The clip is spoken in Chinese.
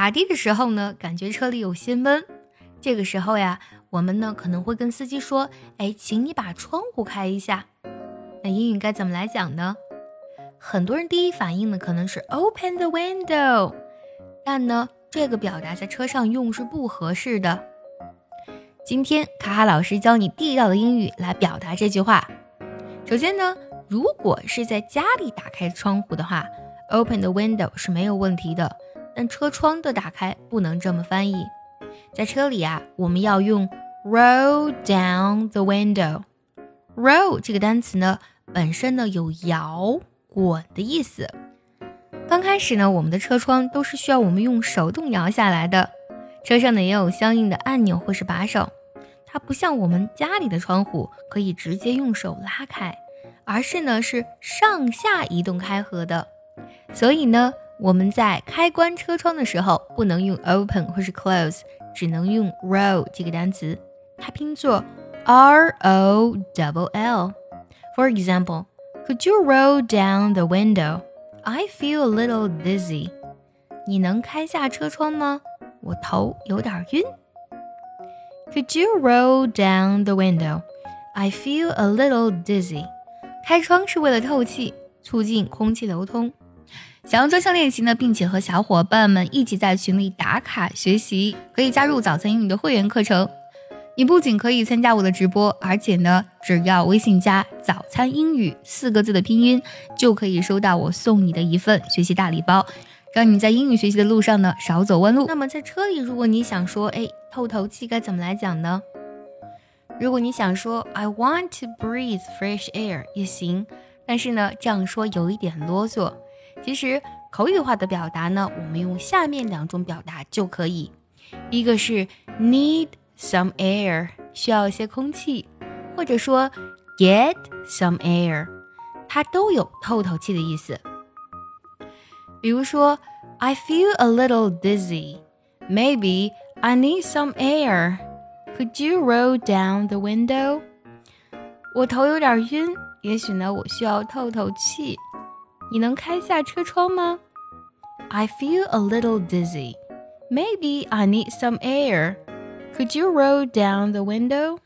打的的时候呢，感觉车里有些闷。这个时候呀，我们呢可能会跟司机说：“哎，请你把窗户开一下。”那英语该怎么来讲呢？很多人第一反应呢可能是 “open the window”，但呢这个表达在车上用是不合适的。今天卡卡老师教你地道的英语来表达这句话。首先呢，如果是在家里打开窗户的话，“open the window” 是没有问题的。但车窗的打开不能这么翻译。在车里啊，我们要用 roll down the window。roll 这个单词呢，本身呢有摇滚的意思。刚开始呢，我们的车窗都是需要我们用手动摇下来的。车上呢也有相应的按钮或是把手，它不像我们家里的窗户可以直接用手拉开，而是呢是上下移动开合的。所以呢，我们在开关车窗的时候不能用 open 或是 close。只能用 roll 这个单词，它拼作 r o double l。For example, could you roll down the window? I feel a little dizzy. 你能开下车窗吗？我头有点晕。Could you roll down the window? I feel a little dizzy. 开窗是为了透气，促进空气流通。想要专项练习呢，并且和小伙伴们一起在群里打卡学习，可以加入早餐英语的会员课程。你不仅可以参加我的直播，而且呢，只要微信加“早餐英语”四个字的拼音，就可以收到我送你的一份学习大礼包，让你在英语学习的路上呢少走弯路。那么在车里，如果你想说“哎，透透气”，该怎么来讲呢？如果你想说 “I want to breathe fresh air” 也行，但是呢，这样说有一点啰嗦。其实口语化的表达呢，我们用下面两种表达就可以。一个是 need some air，需要一些空气，或者说 get some air，它都有透透气的意思。比如说，I feel a little dizzy，maybe I need some air。Could you roll down the window？我头有点晕，也许呢，我需要透透气。你能开下车窗吗？I feel a little dizzy. Maybe I need some air. Could you roll down the window?